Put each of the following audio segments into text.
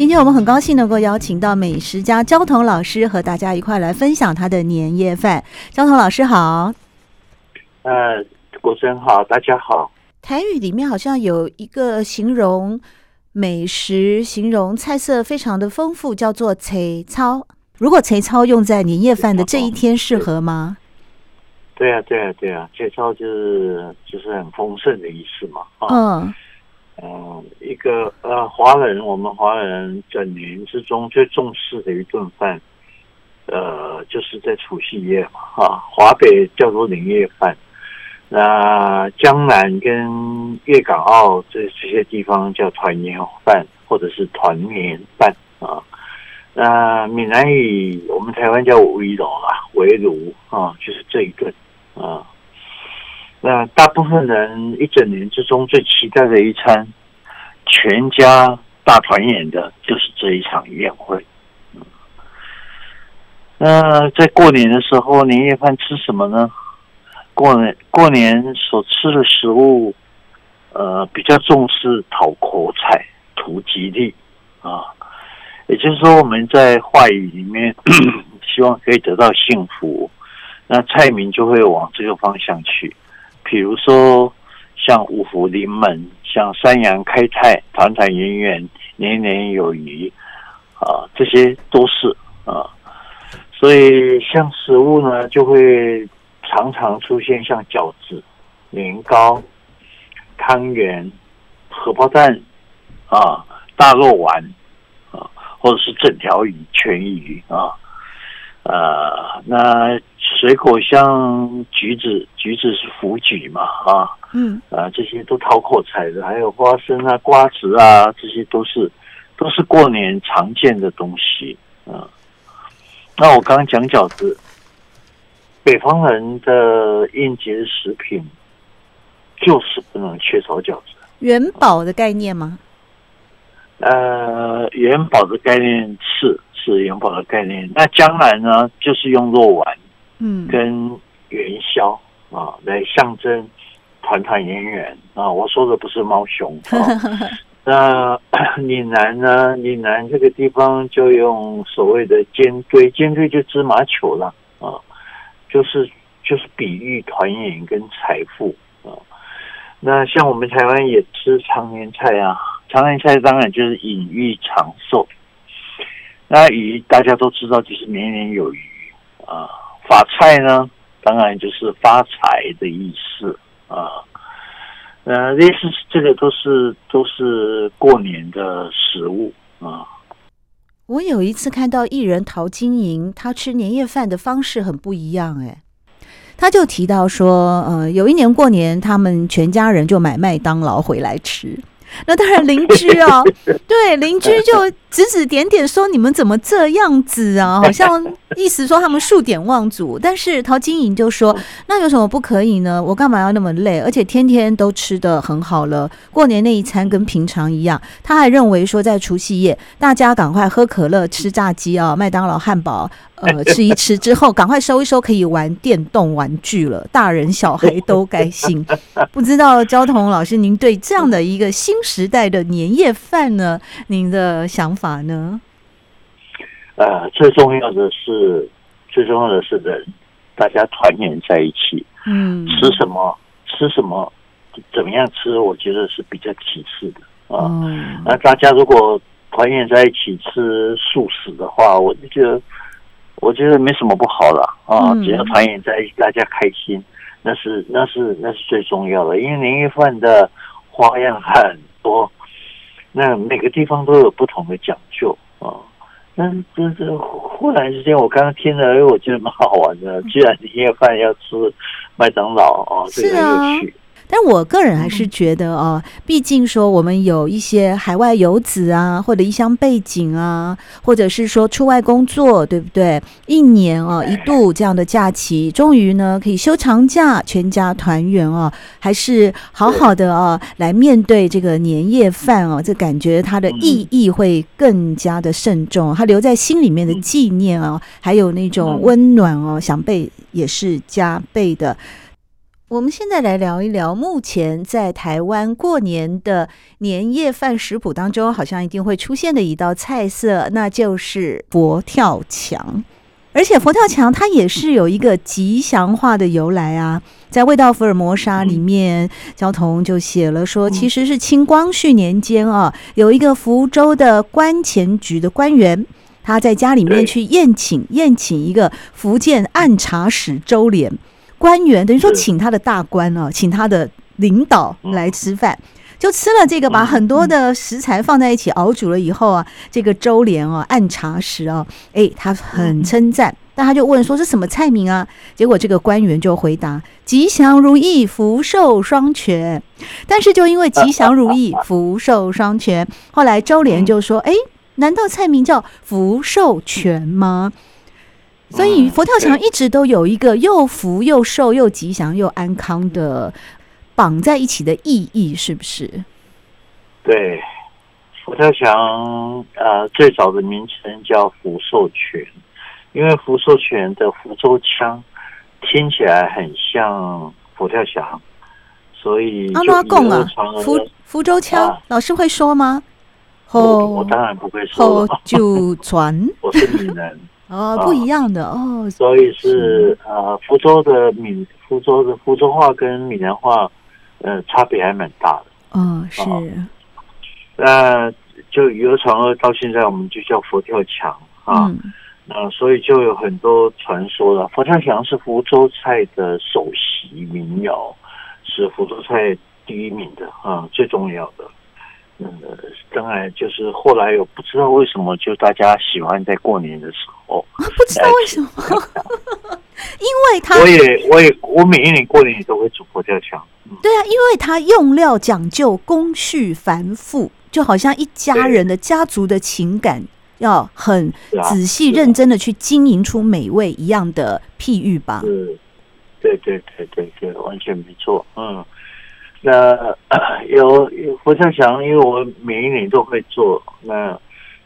今天我们很高兴能够邀请到美食家焦桐老师和大家一块来分享他的年夜饭。焦桐老师好，呃，国珍好，大家好。台语里面好像有一个形容美食、形容菜色非常的丰富，叫做“菜草”。如果“菜草”用在年夜饭的这一天，适合吗？对啊，对啊，对啊，“菜草”就是就是很丰盛的意思嘛。嗯。嗯，一个呃，华人，我们华人整年之中最重视的一顿饭，呃，就是在除夕夜嘛，哈，华北叫做年夜饭，那江南跟粤港澳这这些地方叫团圆饭或者是团年饭啊，那闽南语我们台湾叫围炉啦，围炉啊，就是这一顿啊。那大部分人一整年之中最期待的一餐，全家大团圆的，就是这一场宴会。那在过年的时候，年夜饭吃什么呢？过年过年所吃的食物，呃，比较重视讨口彩、图吉利啊。也就是说，我们在话语里面 希望可以得到幸福，那菜名就会往这个方向去。比如说，像五福临门，像三阳开泰，团团圆圆，年年有余，啊，这些都是啊。所以，像食物呢，就会常常出现像饺子、年糕、汤圆、荷包蛋啊、大肉丸啊，或者是整条鱼、全鱼啊。呃，那水果像橘子，橘子是福橘嘛，啊，嗯，啊，这些都讨口彩的，还有花生啊、瓜子啊，这些都是都是过年常见的东西啊。那我刚刚讲饺子，北方人的应节食品就是不能缺少饺子。元宝的概念吗？呃，元宝的概念是。是元宝的概念，那将来呢，就是用肉丸，嗯，跟元宵啊来象征团团圆圆啊。我说的不是猫熊啊。那 岭南呢，岭南这个地方就用所谓的尖堆，尖堆就芝麻球了啊，就是就是比喻团圆跟财富啊。那像我们台湾也吃长年菜啊，长年菜当然就是隐喻长寿。那鱼大家都知道，就是年年有余啊。发菜呢，当然就是发财的意思啊。呃，类似这个都是都是过年的食物啊。我有一次看到艺人陶晶莹，她吃年夜饭的方式很不一样哎。他就提到说，呃，有一年过年，他们全家人就买麦当劳回来吃。那当然，邻居哦，对，邻居就指指点点说：“你们怎么这样子啊？” 好像意思说他们数典忘祖。但是陶晶莹就说：“那有什么不可以呢？我干嘛要那么累？而且天天都吃的很好了，过年那一餐跟平常一样。”他还认为说，在除夕夜，大家赶快喝可乐、吃炸鸡啊、麦当劳汉堡。呃，吃一吃之后，赶快收一收，可以玩电动玩具了。大人小孩都开心。不知道焦彤老师，您对这样的一个新时代的年夜饭呢，您的想法呢？呃，最重要的是，最重要的是人，大家团圆在一起。嗯，吃什么，吃什么，怎么样吃，我觉得是比较其次的啊。嗯，那大家如果团圆在一起吃素食的话，我就觉得。我觉得没什么不好了啊，只要团圆在一起，大家开心，那是那是那是最重要的。因为年夜饭的花样很多，那每个地方都有不同的讲究啊。那这这忽然之间，我刚刚听了，哎，我觉得蛮好玩的。居然年夜饭要吃麦当劳啊，这个很有趣。但我个人还是觉得哦，毕竟说我们有一些海外游子啊，或者异乡背景啊，或者是说出外工作，对不对？一年哦一度这样的假期，终于呢可以休长假，全家团圆哦，还是好好的哦来面对这个年夜饭哦，这感觉它的意义会更加的慎重，它留在心里面的纪念哦，还有那种温暖哦，想被也是加倍的。我们现在来聊一聊，目前在台湾过年的年夜饭食谱当中，好像一定会出现的一道菜色，那就是佛跳墙。而且佛跳墙它也是有一个吉祥话的由来啊，在《味道福尔摩沙》里面，焦桐就写了说，其实是清光绪年间啊，有一个福州的关前局的官员，他在家里面去宴请宴请一个福建按察使周濂。官员等于说请他的大官啊，请他的领导来吃饭，就吃了这个，把很多的食材放在一起熬煮了以后啊，这个周濂哦，按茶时哦，哎，他很称赞，但他就问说，是什么菜名啊？结果这个官员就回答吉祥如意，福寿双全。但是就因为吉祥如意，福寿双全，后来周濂就说，哎，难道菜名叫福寿全吗？所以佛跳墙一直都有一个又福又寿又吉祥又安康的绑在一起的意义，是不是？对，佛跳墙呃最早的名称叫福寿全，因为福寿全的福州腔听起来很像佛跳墙，所以阿妈贡啊，福福州腔、啊，老师会说吗？我我当然不会说，就传，我是闽南。哦，不一样的哦，所以是呃，福州的闽，福州的福州话跟闽南话，呃，差别还蛮大的。哦，是。那就流传了到现在，我们就叫佛跳墙啊。那、嗯、所以就有很多传说了。佛跳墙是福州菜的首席民谣，是福州菜第一名的啊，最重要的。嗯，当然就是后来有不知道为什么，就大家喜欢在过年的时候，啊、不知道为什么，因为他我也我也我每一年过年也都会煮佛跳墙。对啊，因为他用料讲究，工序繁复，就好像一家人的家族的情感要很仔细认真的去经营出美味一样的譬喻吧。嗯，对对对对对，完全没错，嗯。那 有有佛跳墙，因为我每一年都会做。那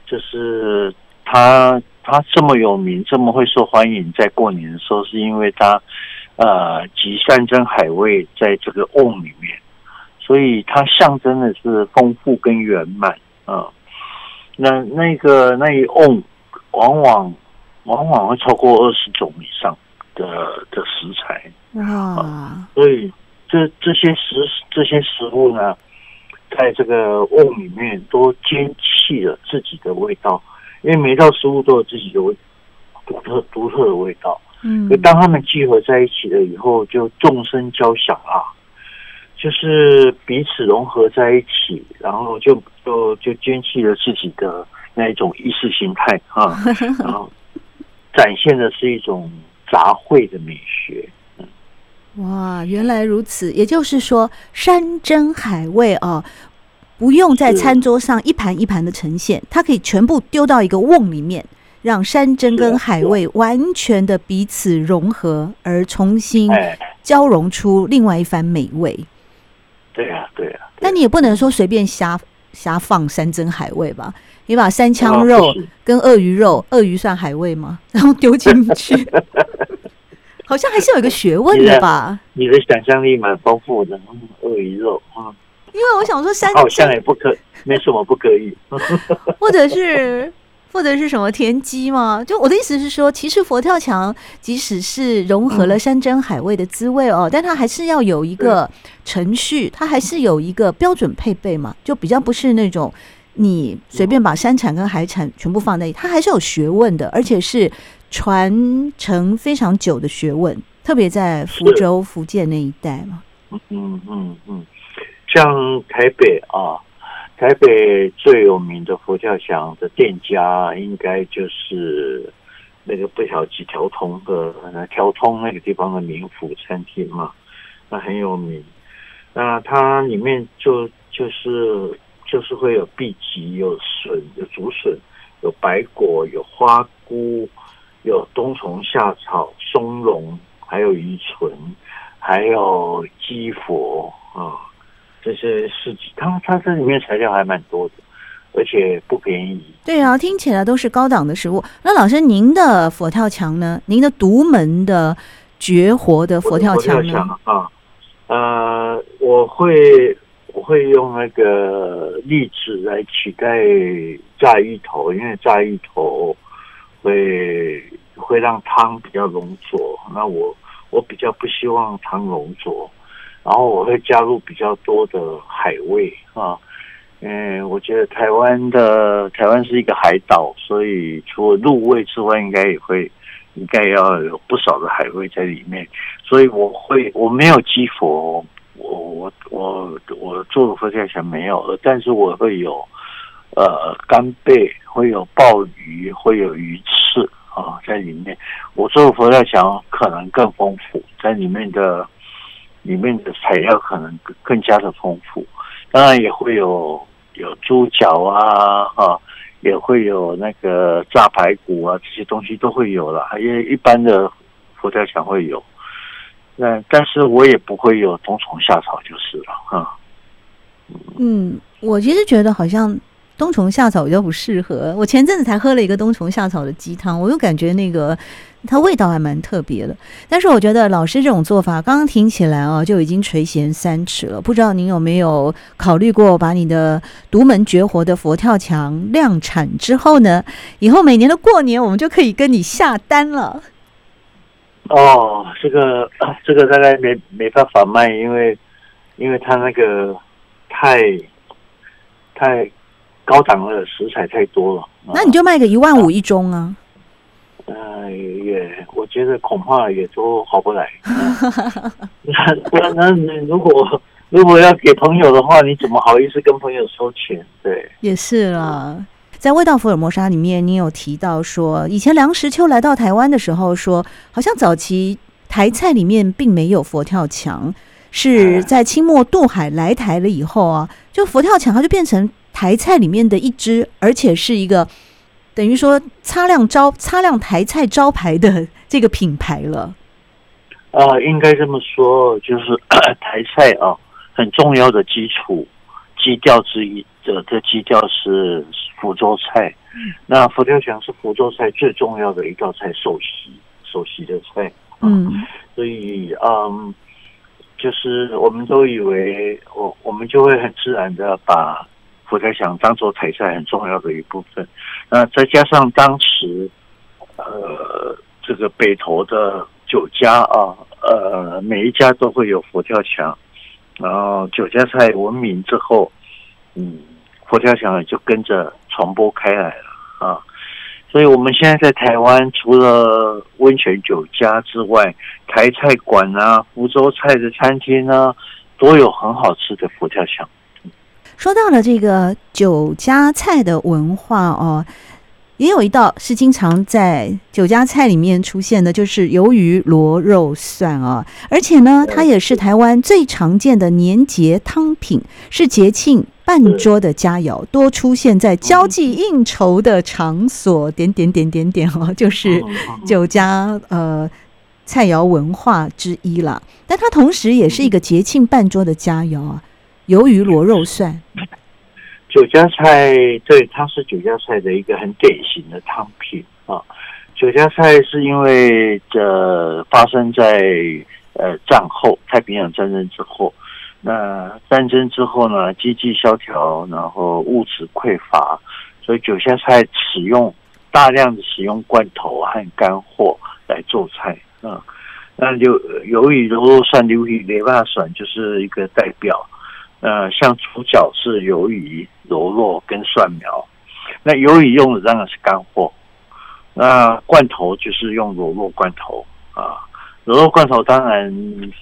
就是他他这么有名，这么会受欢迎，在过年的时候，是因为他呃集山珍海味在这个瓮里面，所以它象征的是丰富跟圆满啊、呃。那那个那一瓮往往往往会超过二十种以上的的食材啊、呃，所以。这这些食这些食物呢，在这个瓮里面都兼弃了自己的味道，因为每一道食物都有自己的味独特独特的味道。嗯，当他们聚合在一起了以后，就众生交响啊，就是彼此融合在一起，然后就就就兼弃了自己的那一种意识形态啊，然后展现的是一种杂烩的美学。哇，原来如此，也就是说，山珍海味哦，不用在餐桌上一盘一盘的呈现，它可以全部丢到一个瓮里面，让山珍跟海味完全的彼此融合，而重新交融出另外一番美味。对呀，对呀。但你也不能说随便瞎瞎放山珍海味吧？你把三枪肉跟鳄鱼肉，鳄鱼算海味吗？然后丢进去。好像还是有一个学问的吧？你的想象力蛮丰富的，鳄鱼肉啊。因为我想说山，好像也不可，没什么不可以。或者是或者是什么田鸡吗？就我的意思是说，其实佛跳墙即使是融合了山珍海味的滋味哦，嗯、但它还是要有一个程序，它还是有一个标准配备嘛，就比较不是那种你随便把山产跟海产全部放在一起，它还是有学问的，而且是。传承非常久的学问，特别在福州、福建那一带嘛。嗯嗯嗯，像台北啊，台北最有名的佛跳墙的店家，应该就是那个不晓几条通的那条通那个地方的名府餐厅嘛，那很有名。那它里面就就是就是会有荸荠、有笋、有竹笋、有白果、有花菇、有冬虫夏草、松茸，还有鱼唇，还有鸡佛啊，这些是它它这里面材料还蛮多的。而且不便宜。对啊，听起来都是高档的食物。那老师，您的佛跳墙呢？您的独门的绝活的佛跳墙呢？啊，呃，我会我会用那个栗子来取代炸芋头，因为炸芋头会会让汤比较浓浊。那我我比较不希望汤浓浊，然后我会加入比较多的海味啊。嗯，我觉得台湾的台湾是一个海岛，所以除了入味之外，应该也会应该要有不少的海味在里面。所以我会我没有鸡佛，我我我我做的佛跳墙没有，但是我会有呃干贝，会有鲍鱼，会有鱼翅啊在里面。我做佛跳墙可能更丰富，在里面的里面的材料可能更加的丰富，当然也会有。有猪脚啊，哈，也会有那个炸排骨啊，这些东西都会有了。因为一般的佛跳墙会有，那但是我也不会有冬虫夏草就是了，哈。嗯，我其实觉得好像。冬虫夏草比较不适合。我前阵子才喝了一个冬虫夏草的鸡汤，我又感觉那个它味道还蛮特别的。但是我觉得老师这种做法，刚刚听起来啊，就已经垂涎三尺了。不知道您有没有考虑过，把你的独门绝活的佛跳墙量产之后呢？以后每年的过年，我们就可以跟你下单了。哦，这个这个大概没没办法卖，因为因为它那个太太。高档的食材太多了，那你就卖个一万五一盅啊？呃，也我觉得恐怕也都好不来。那不然，那你如果如果要给朋友的话，你怎么好意思跟朋友收钱？对，也是啦。在味道福尔摩沙里面，你有提到说，以前梁实秋来到台湾的时候说，好像早期台菜里面并没有佛跳墙，是在清末渡海来台了以后啊，就佛跳墙它就变成。台菜里面的一支，而且是一个等于说擦亮招擦亮台菜招牌的这个品牌了。啊、呃，应该这么说，就是 台菜啊，很重要的基础基调之一的，这基调是福州菜。嗯、那佛跳墙是福州菜最重要的一道菜，首席首席的菜。啊、嗯，所以嗯，就是我们都以为我我们就会很自然的把。佛跳墙当做台菜很重要的一部分，那再加上当时，呃，这个北投的酒家啊，呃，每一家都会有佛跳墙，然后酒家菜闻名之后，嗯，佛跳墙也就跟着传播开来了啊。所以我们现在在台湾，除了温泉酒家之外，台菜馆啊、福州菜的餐厅啊，都有很好吃的佛跳墙。说到了这个酒家菜的文化哦，也有一道是经常在酒家菜里面出现的，就是鱿鱼螺肉蒜啊。而且呢，它也是台湾最常见的年节汤品，是节庆半桌的佳肴，多出现在交际应酬的场所。点点点点点哦，就是酒家呃菜肴文化之一了。但它同时也是一个节庆半桌的佳肴啊。鱿鱼螺肉蒜，酒家菜，对，它是酒家菜的一个很典型的汤品啊。酒家菜是因为这发生在呃战后太平洋战争之后，那战争之后呢，经济萧条，然后物质匮乏，所以酒家菜使用大量的使用罐头和干货来做菜啊。那鱿鱿鱼螺肉蒜、鱿鱼雷霸蒜就是一个代表。呃，像主角是鱿鱼、螺肉跟蒜苗，那鱿鱼用的当然是干货，那罐头就是用螺肉罐头啊，螺肉罐头当然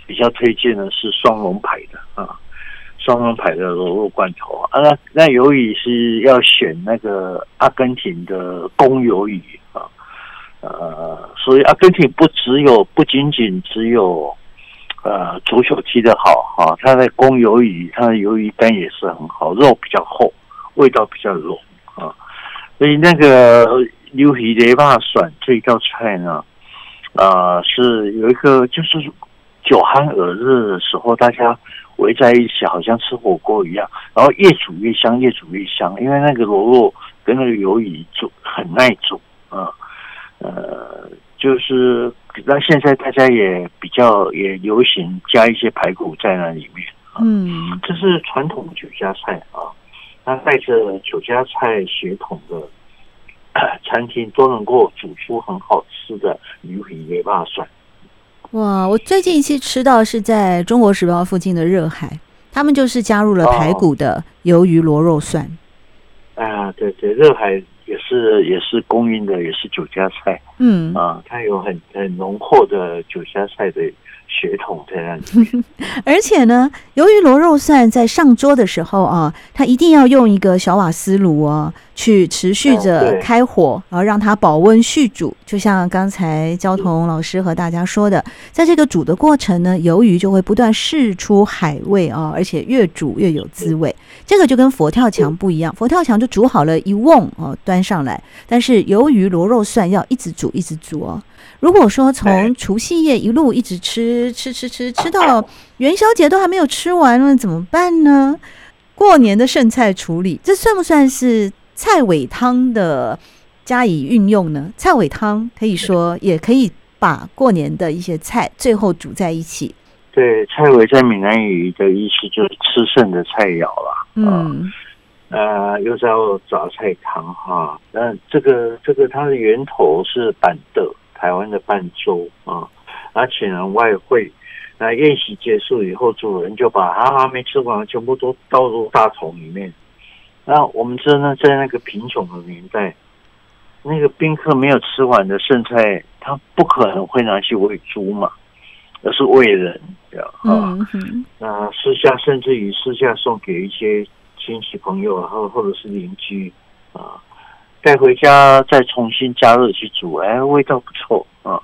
比较推荐的是双龙牌的啊，双龙牌的螺肉罐头啊，那那鱿鱼是要选那个阿根廷的公鱿鱼啊，呃，所以阿根廷不只有不仅仅只有。呃煮酒剔的好哈，它的公鱿鱼，它的鱿鱼干也是很好，肉比较厚，味道比较浓啊。所以那个牛皮雷霸蒜这一道菜呢，啊、呃，是有一个就是酒酣耳热的时候，大家围在一起，好像吃火锅一样，然后越煮越香，越煮越香，因为那个螺肉跟那个鱿鱼煮很耐煮啊，呃，就是。那现在大家也比较也流行加一些排骨在那里面，嗯，这是传统酒家菜啊。那带着酒家菜血统的 餐厅都能够煮出很好吃的鱼皮雷霸蒜。哇，我最近一次吃到是在中国时报附近的热海，他们就是加入了排骨的鱿鱼螺肉蒜。哦、啊，对对，热海。也是也是供应的，也是酒家菜，嗯。啊，它有很很浓厚的酒家菜的血统在那里。而且呢，由于螺肉蒜在上桌的时候啊，它一定要用一个小瓦斯炉啊。去持续着开火，然后让它保温续煮。就像刚才焦桐老师和大家说的，在这个煮的过程呢，鱿鱼就会不断释出海味啊，而且越煮越有滋味。这个就跟佛跳墙不一样，佛跳墙就煮好了一瓮哦，端上来。但是由于螺肉蒜要一直煮，一直煮哦。如果说从除夕夜一路一直吃吃吃吃吃到元宵节都还没有吃完了，怎么办呢？过年的剩菜处理，这算不算是？菜尾汤的加以运用呢？菜尾汤可以说也可以把过年的一些菜最后煮在一起。对，菜尾在闽南语的意思就是吃剩的菜肴了。嗯，呃，又叫杂菜汤哈。那这个这个它的源头是板豆，台湾的伴粥啊。那请人外汇，那宴席结束以后，主人就把他还没吃完全部都倒入大桶里面。那我们真的，在那个贫穷的年代，那个宾客没有吃完的剩菜，他不可能会拿去喂猪嘛，而是喂人，对吧？啊，那私下甚至于私下送给一些亲戚朋友，然后或者是邻居啊，带回家再重新加热去煮，哎，味道不错啊。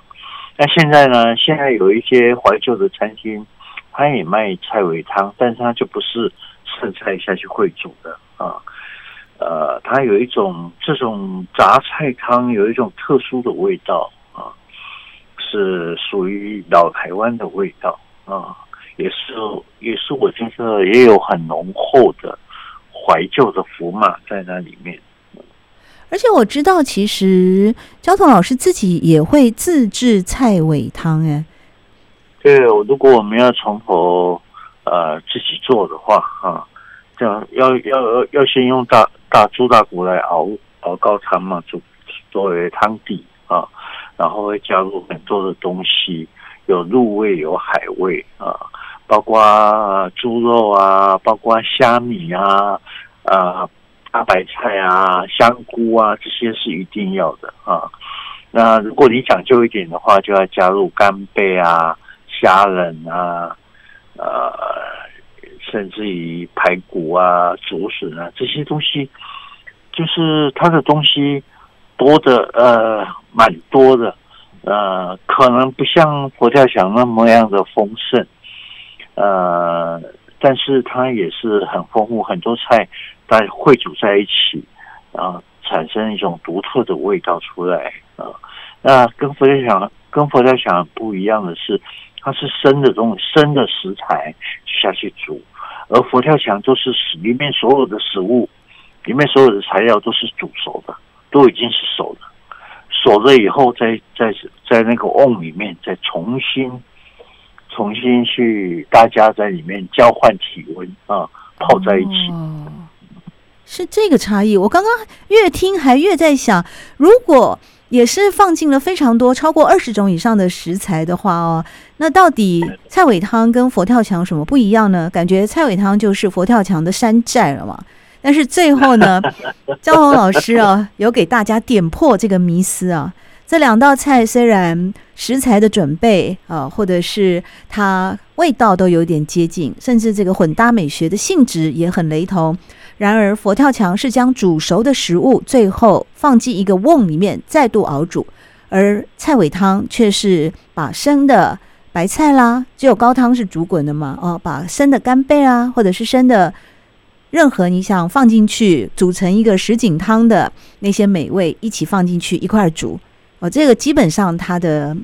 那现在呢，现在有一些怀旧的餐厅，他也卖菜尾汤，但是他就不是剩菜下去烩煮的。啊，呃，它有一种这种杂菜汤有一种特殊的味道啊，是属于老台湾的味道啊，也是也是我听说也有很浓厚的怀旧的福码在那里面。而且我知道，其实焦桐老师自己也会自制菜尾汤哎。对，如果我们要从头呃自己做的话啊。这样要要要先用大大猪大骨来熬熬高汤嘛，煮作为汤底啊，然后会加入很多的东西，有肉味，有海味啊，包括猪肉啊，包括虾米啊，啊大白菜啊，香菇啊，这些是一定要的啊。那如果你讲究一点的话，就要加入干贝啊、虾仁啊，呃。甚至于排骨啊、竹笋啊这些东西，就是它的东西多的呃，蛮多的呃，可能不像佛跳墙那么样的丰盛，呃，但是它也是很丰富，很多菜在汇煮在一起啊，产生一种独特的味道出来啊。那跟佛跳墙跟佛跳墙不一样的是，它是生的东西，生的食材下去煮。而佛跳墙都是里面所有的食物，里面所有的材料都是煮熟的，都已经是熟的，熟了以后再再在那个瓮里面再重新重新去大家在里面交换体温啊，泡在一起。嗯，是这个差异。我刚刚越听还越在想，如果。也是放进了非常多，超过二十种以上的食材的话哦，那到底菜尾汤跟佛跳墙什么不一样呢？感觉菜尾汤就是佛跳墙的山寨了嘛。但是最后呢，张红老师啊，有给大家点破这个迷思啊。这两道菜虽然食材的准备啊，或者是它味道都有点接近，甚至这个混搭美学的性质也很雷同。然而，佛跳墙是将煮熟的食物最后放进一个瓮里面再度熬煮，而菜尾汤却是把生的白菜啦，只有高汤是煮滚的嘛，哦，把生的干贝啊，或者是生的任何你想放进去煮成一个什锦汤的那些美味一起放进去一块煮，哦，这个基本上它的。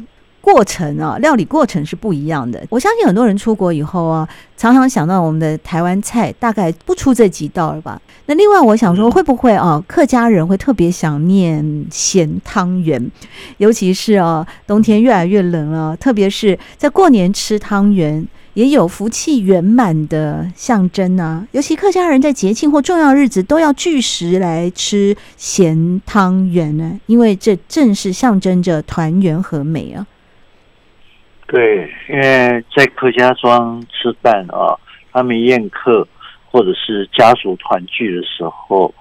过程啊，料理过程是不一样的。我相信很多人出国以后啊，常常想到我们的台湾菜，大概不出这几道了吧？那另外，我想说，会不会啊，客家人会特别想念咸汤圆，尤其是啊，冬天越来越冷了，特别是在过年吃汤圆，也有福气圆满的象征啊。尤其客家人在节庆或重要日子都要聚食来吃咸汤圆呢，因为这正是象征着团圆和美啊。对，因为在客家庄吃饭啊，他们宴客或者是家族团聚的时候，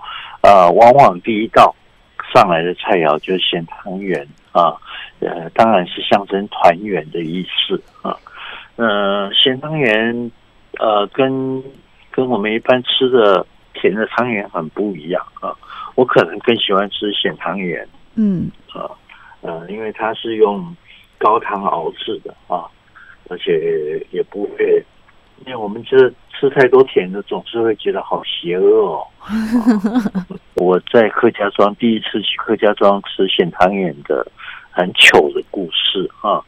啊，往往第一道上来的菜肴就是咸汤圆啊，呃，当然是象征团圆的意思啊。呃，咸汤圆，呃，跟跟我们一般吃的甜的汤圆很不一样啊。我可能更喜欢吃咸汤圆，嗯，啊，呃，因为它是用。高汤熬制的啊，而且也不会，因为我们这吃太多甜的，总是会觉得好邪恶哦。我在客家庄第一次去客家庄吃咸汤圆的很糗的故事啊，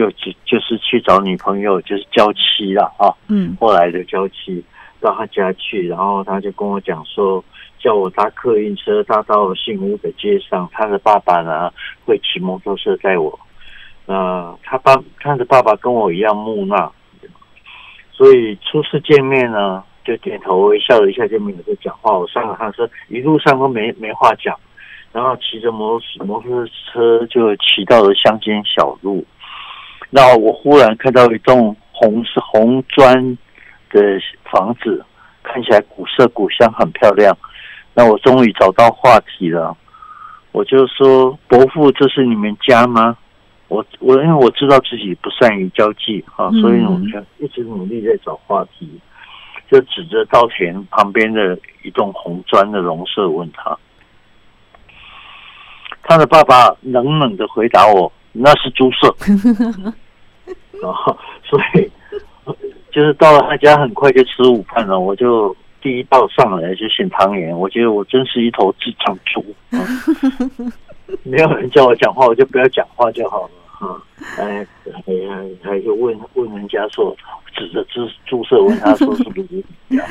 就就就是去找女朋友，就是娇妻了啊。嗯，后来的娇妻到他家去，然后他就跟我讲说。叫我搭客运车搭到新屋的街上，他的爸爸呢会骑摩托车载我。呃，他爸他的爸爸跟我一样木讷，所以初次见面呢就点头微笑了一下就没有再讲话。我上了他车，一路上都没没话讲，然后骑着摩摩托车就骑到了乡间小路。那我忽然看到一栋红是红砖的房子，看起来古色古香，很漂亮。那我终于找到话题了，我就说：“伯父，这是你们家吗？”我我因为我知道自己不善于交际啊，所以我就一直努力在找话题，就指着稻田旁边的一栋红砖的农舍问他。他的爸爸冷冷的回答我：“那是猪舍。”然后，所以就是到了他家，很快就吃午饭了，我就。第一道上来就选汤圆，我觉得我真是一头智障猪。没有人叫我讲话，我就不要讲话就好了。哈，哎，哎呀，还就问问人家说，指着注注射问他说是不是这样？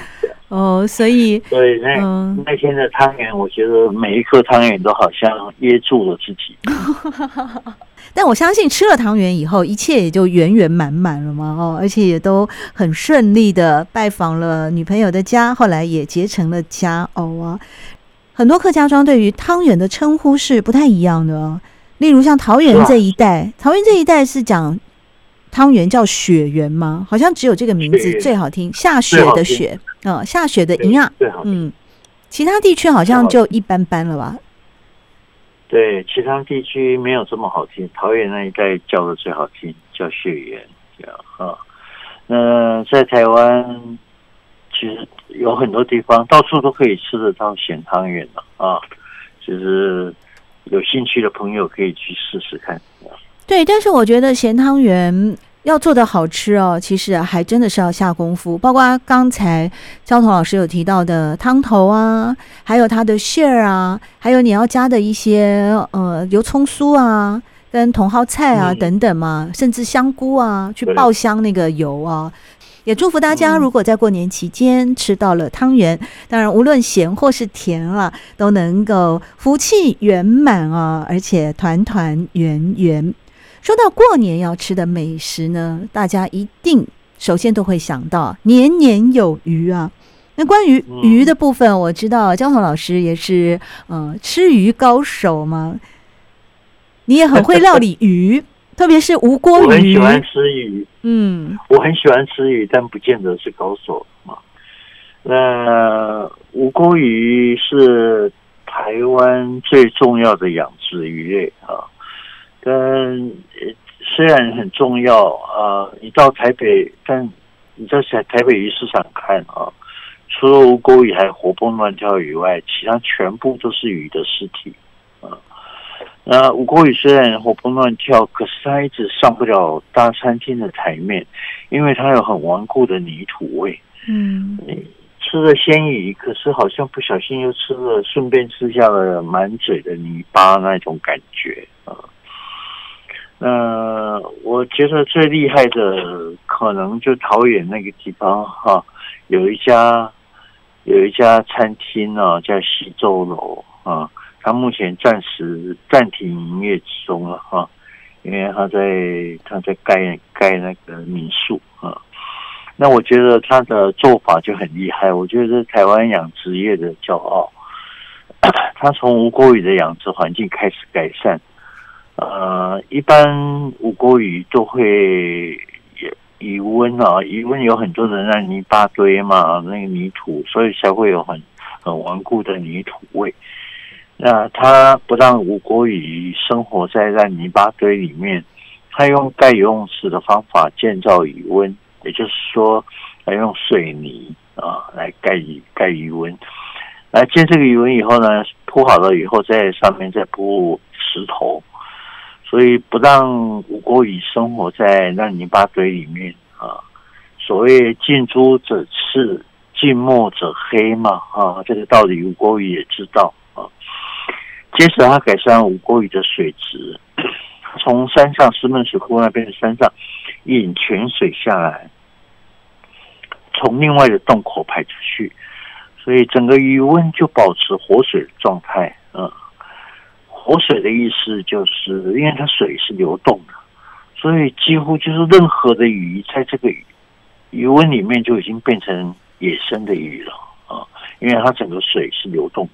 哦，所以对那、嗯、那天的汤圆，我觉得每一颗汤圆都好像噎住了自己。但我相信吃了汤圆以后，一切也就圆圆满满了嘛哦，而且也都很顺利的拜访了女朋友的家，后来也结成了家哦啊。很多客家庄对于汤圆的称呼是不太一样的哦，例如像桃园这一带，桃园这一带是讲汤圆叫雪圆吗？好像只有这个名字最好听，下雪的雪，嗯，下雪的银啊，嗯，其他地区好像就一般般了吧。对，其他地区没有这么好听。桃园那一带叫的最好听，叫雪圆，这样啊。那在台湾，其实有很多地方，到处都可以吃得到咸汤圆了啊。其实有兴趣的朋友可以去试试看。对，但是我觉得咸汤圆。要做的好吃哦，其实还真的是要下功夫。包括刚才焦桐老师有提到的汤头啊，还有它的馅儿啊，还有你要加的一些呃油葱酥啊，跟茼蒿菜啊等等嘛，嗯、甚至香菇啊，去爆香那个油啊。也祝福大家，如果在过年期间吃到了汤圆，嗯、当然无论咸或是甜啊，都能够福气圆满啊，而且团团圆圆。说到过年要吃的美食呢，大家一定首先都会想到年年有余啊。那关于鱼的部分，我知道焦桐老师也是嗯、呃、吃鱼高手嘛，你也很会料理鱼，特别是吴郭鱼。我很喜欢吃鱼，嗯，我很喜欢吃鱼，但不见得是高手嘛。那吴郭鱼是台湾最重要的养殖鱼类啊。跟虽然很重要啊，你到台北，但你在台台北鱼市场看啊，除了吴钩鱼还活蹦乱跳以外，其他全部都是鱼的尸体啊。那吴郭鱼虽然活蹦乱跳，可是它一直上不了大餐厅的台面，因为它有很顽固的泥土味。嗯，吃了鲜鱼，可是好像不小心又吃了，顺便吃下了满嘴的泥巴那种感觉啊。那我觉得最厉害的可能就桃园那个地方哈，有一家有一家餐厅呢，叫西洲楼啊，它目前暂时暂停营业之中了哈，因为他在他在盖盖那个民宿啊。那我觉得他的做法就很厉害，我觉得是台湾养殖业的骄傲。他从吴郭鱼的养殖环境开始改善，呃，一般吴郭鱼都会鱼塭啊，鱼温有很多的那泥巴堆嘛，那个泥土，所以才会有很很顽固的泥土味。那他不让吴郭鱼生活在那泥巴堆里面，他用盖游泳池的方法建造鱼温。也就是说，来用水泥啊来盖鱼盖鱼温，来建这个鱼温以后呢，铺好了以后，在上面再铺石头，所以不让吴郭鱼生活在那泥巴堆里面啊。所谓近朱者赤，近墨者黑嘛啊，这个道理吴郭鱼也知道。接着他改善吴郭鱼的水质，从山上石门水库那边的山上。引泉水下来，从另外的洞口排出去，所以整个鱼温就保持活水的状态。嗯，活水的意思就是因为它水是流动的，所以几乎就是任何的鱼在这个鱼温里面就已经变成野生的鱼了啊，因为它整个水是流动的。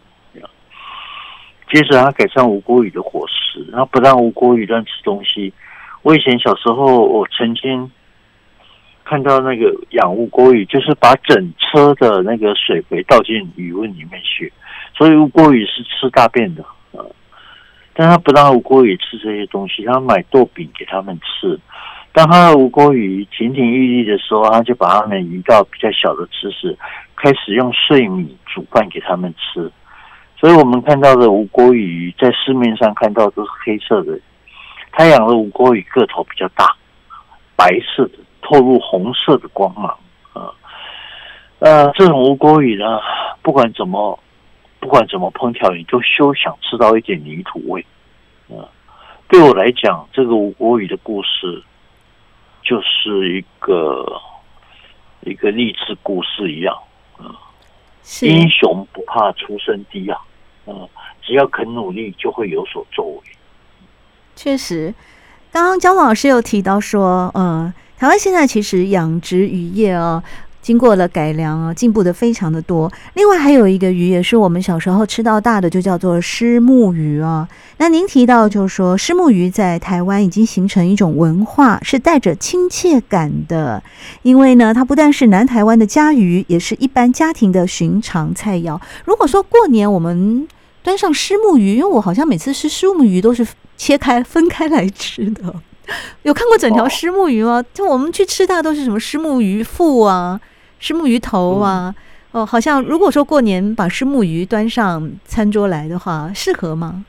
接着，它改善吴郭鱼的伙食，它不让吴郭鱼乱吃东西。我以前小时候，我曾经看到那个养吴郭鱼，就是把整车的那个水肥倒进鱼塭里面去，所以吴郭鱼是吃大便的啊。但他不让吴郭鱼吃这些东西，他买豆饼给他们吃。当他的吴郭鱼亭亭玉立的时候，他就把他们移到比较小的池子，开始用碎米煮饭给他们吃。所以我们看到的吴郭鱼，在市面上看到都是黑色的。他养的吴郭鱼个头比较大，白色的，透露红色的光芒啊。呃，这种吴郭鱼呢，不管怎么，不管怎么烹调，你都休想吃到一点泥土味啊。对我来讲，这个吴郭鱼的故事，就是一个一个励志故事一样。英雄不怕出身低啊，嗯，只要肯努力，就会有所作为。确实，刚刚姜老师有提到说，嗯，台湾现在其实养殖渔业啊，经过了改良啊，进步的非常的多。另外还有一个鱼也是我们小时候吃到大的，就叫做虱目鱼啊。那您提到就是说，虱目鱼在台湾已经形成一种文化，是带着亲切感的。因为呢，它不但是南台湾的家鱼，也是一般家庭的寻常菜肴。如果说过年我们端上虱目鱼，因为我好像每次吃虱目鱼都是。切开分开来吃的，有看过整条虱目鱼吗？就我们去吃它都是什么虱目鱼腹啊、虱目鱼头啊。哦，好像如果说过年把虱目鱼端上餐桌来的话，适合吗？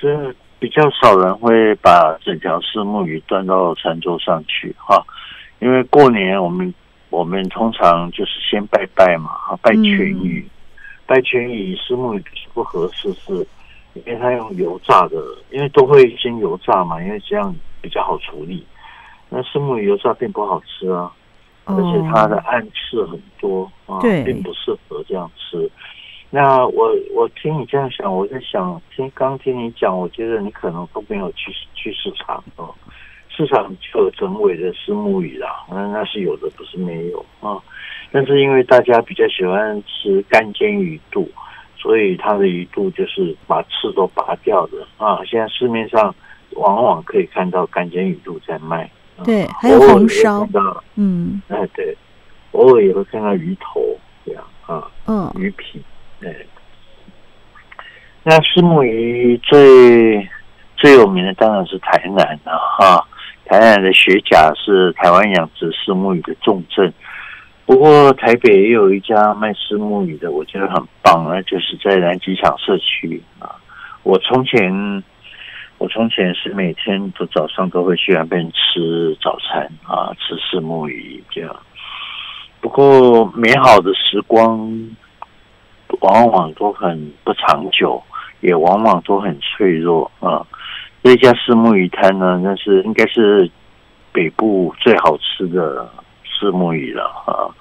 是比较少人会把整条虱目鱼端到餐桌上去哈，因为过年我们我们通常就是先拜拜嘛，哈拜全鱼，嗯、拜全鱼，虱目鱼不合适是。因为它用油炸的，因为都会先油炸嘛，因为这样比较好处理。那石木鱼油炸并不好吃啊，而且它的暗刺很多啊，并不适合这样吃。那我我听你这样想，我在想，听刚听你讲，我觉得你可能都没有去去市场哦，市场就有整尾的石目鱼啦，那那是有的，不是没有啊。但是因为大家比较喜欢吃干煎鱼肚。所以它的鱼肚就是把刺都拔掉的啊！现在市面上往往可以看到干煎鱼肚在卖，对，还有红烧，嗯，哎，对，偶尔也会看到鱼头这样啊，嗯，鱼皮，哎，那虱目鱼最最有名的当然是台南了哈，台南的学甲是台湾养殖虱目鱼的重镇。不过台北也有一家卖虱目鱼的，我觉得很棒，那就是在南机场社区啊。我从前，我从前是每天的早上都会去那边吃早餐啊，吃虱目鱼这样。不过美好的时光往往都很不长久，也往往都很脆弱啊。这家虱目鱼摊呢，那是应该是北部最好吃的虱目鱼了啊。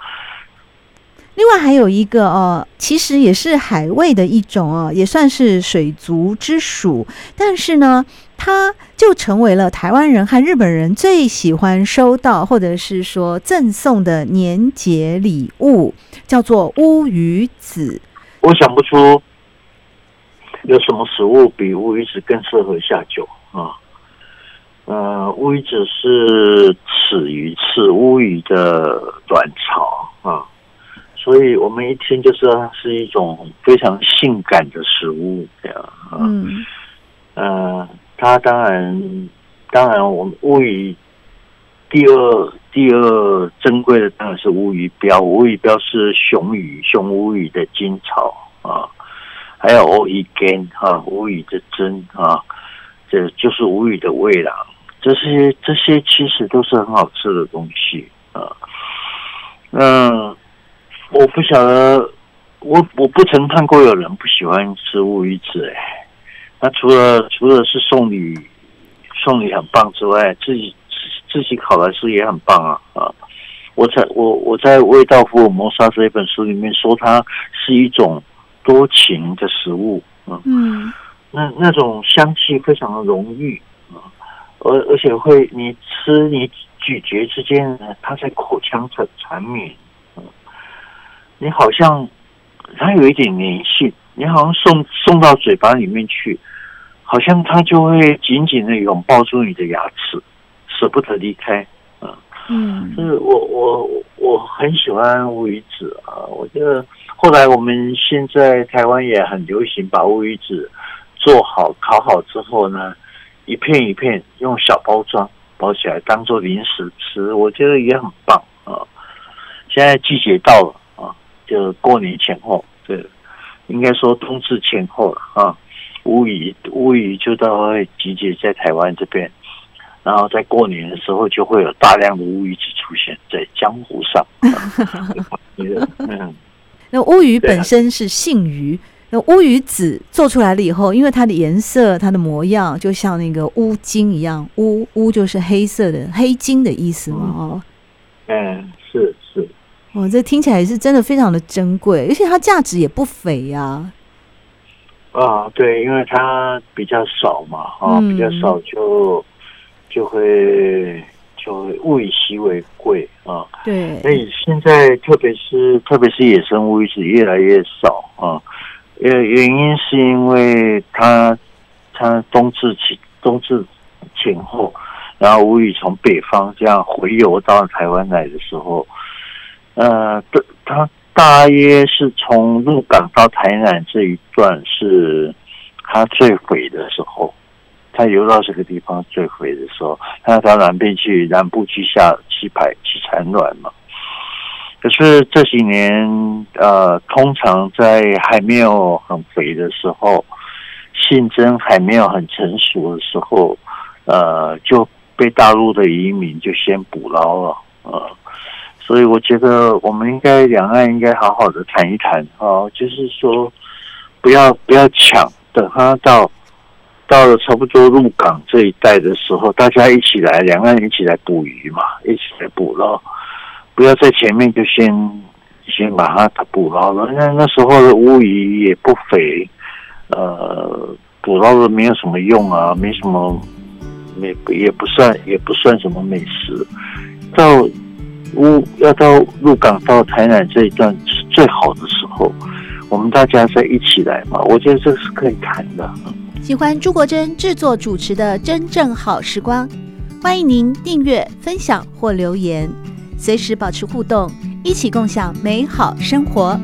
另外还有一个哦，其实也是海味的一种哦，也算是水族之属，但是呢，它就成为了台湾人和日本人最喜欢收到或者是说赠送的年节礼物，叫做乌鱼子。我想不出有什么食物比乌鱼子更适合下酒啊。呃，乌鱼子是齿鱼，齿乌鱼的卵巢啊。所以我们一听就知道它是一种非常性感的食物，这样啊。嗯。呃，它当然，当然，我们乌鱼第二第二珍贵的当然是乌鱼标。乌鱼标是雄鱼，雄乌鱼的金巢啊，还有乌鱼羹啊，乌鱼的针啊，这就是乌鱼的味郎。这些这些其实都是很好吃的东西啊。嗯。我不晓得，我我不曾看过有人不喜欢吃乌鱼子哎。那除了除了是送礼，送礼很棒之外，自己自己烤来吃也很棒啊啊！我在我我在《味道福尔摩沙》这一本书里面说，它是一种多情的食物啊。嗯，那那种香气非常的浓郁啊，而而且会你吃你咀嚼之间，它在口腔缠缠绵。你好像它有一点粘性，你好像送送到嘴巴里面去，好像它就会紧紧的拥抱住你的牙齿，舍不得离开。啊，嗯，就是我我我很喜欢乌鱼子啊，我觉得后来我们现在台湾也很流行把乌鱼子做好烤好之后呢，一片一片用小包装包起来当做零食吃，我觉得也很棒啊。现在季节到了。就过年前后，对，应该说冬至前后了啊。乌鱼乌鱼就都会集结在台湾这边，然后在过年的时候就会有大量的乌鱼子出现在江湖上。嗯，那乌鱼本身是姓鱼，那乌鱼子做出来了以后，因为它的颜色、它的模样，就像那个乌金一样，乌乌就是黑色的黑金的意思嘛，哦，嗯，是是。哦，这听起来是真的非常的珍贵，而且它价值也不菲呀。啊，对，因为它比较少嘛，啊，比较少就就会就会物以稀为贵啊。对，所以现在特别是特别是野生乌鱼子越来越少啊。原，原因是因为它它冬至前冬至前后，然后乌鱼从北方这样回游到台湾来的时候。呃，它大约是从鹿港到台南这一段是它最肥的时候，它游到这个地方最毁的时候，它到南边去南部去下去排去产卵嘛。可是这几年，呃，通常在还没有很肥的时候，性征还没有很成熟的时候，呃，就被大陆的渔民就先捕捞了，呃。所以我觉得我们应该两岸应该好好的谈一谈啊，就是说不要不要抢，等他到到了差不多鹿港这一带的时候，大家一起来，两岸一起来捕鱼嘛，一起来捕捞，不要在前面就先先把它捕捞了。那那时候的乌鱼也不肥，呃，捕捞了没有什么用啊，没什么，没也不算也不算什么美食，到。乌要到鹿港到台南这一段是最好的时候，我们大家再一起来嘛，我觉得这是可以谈的。喜欢朱国珍制作主持的《真正好时光》，欢迎您订阅、分享或留言，随时保持互动，一起共享美好生活。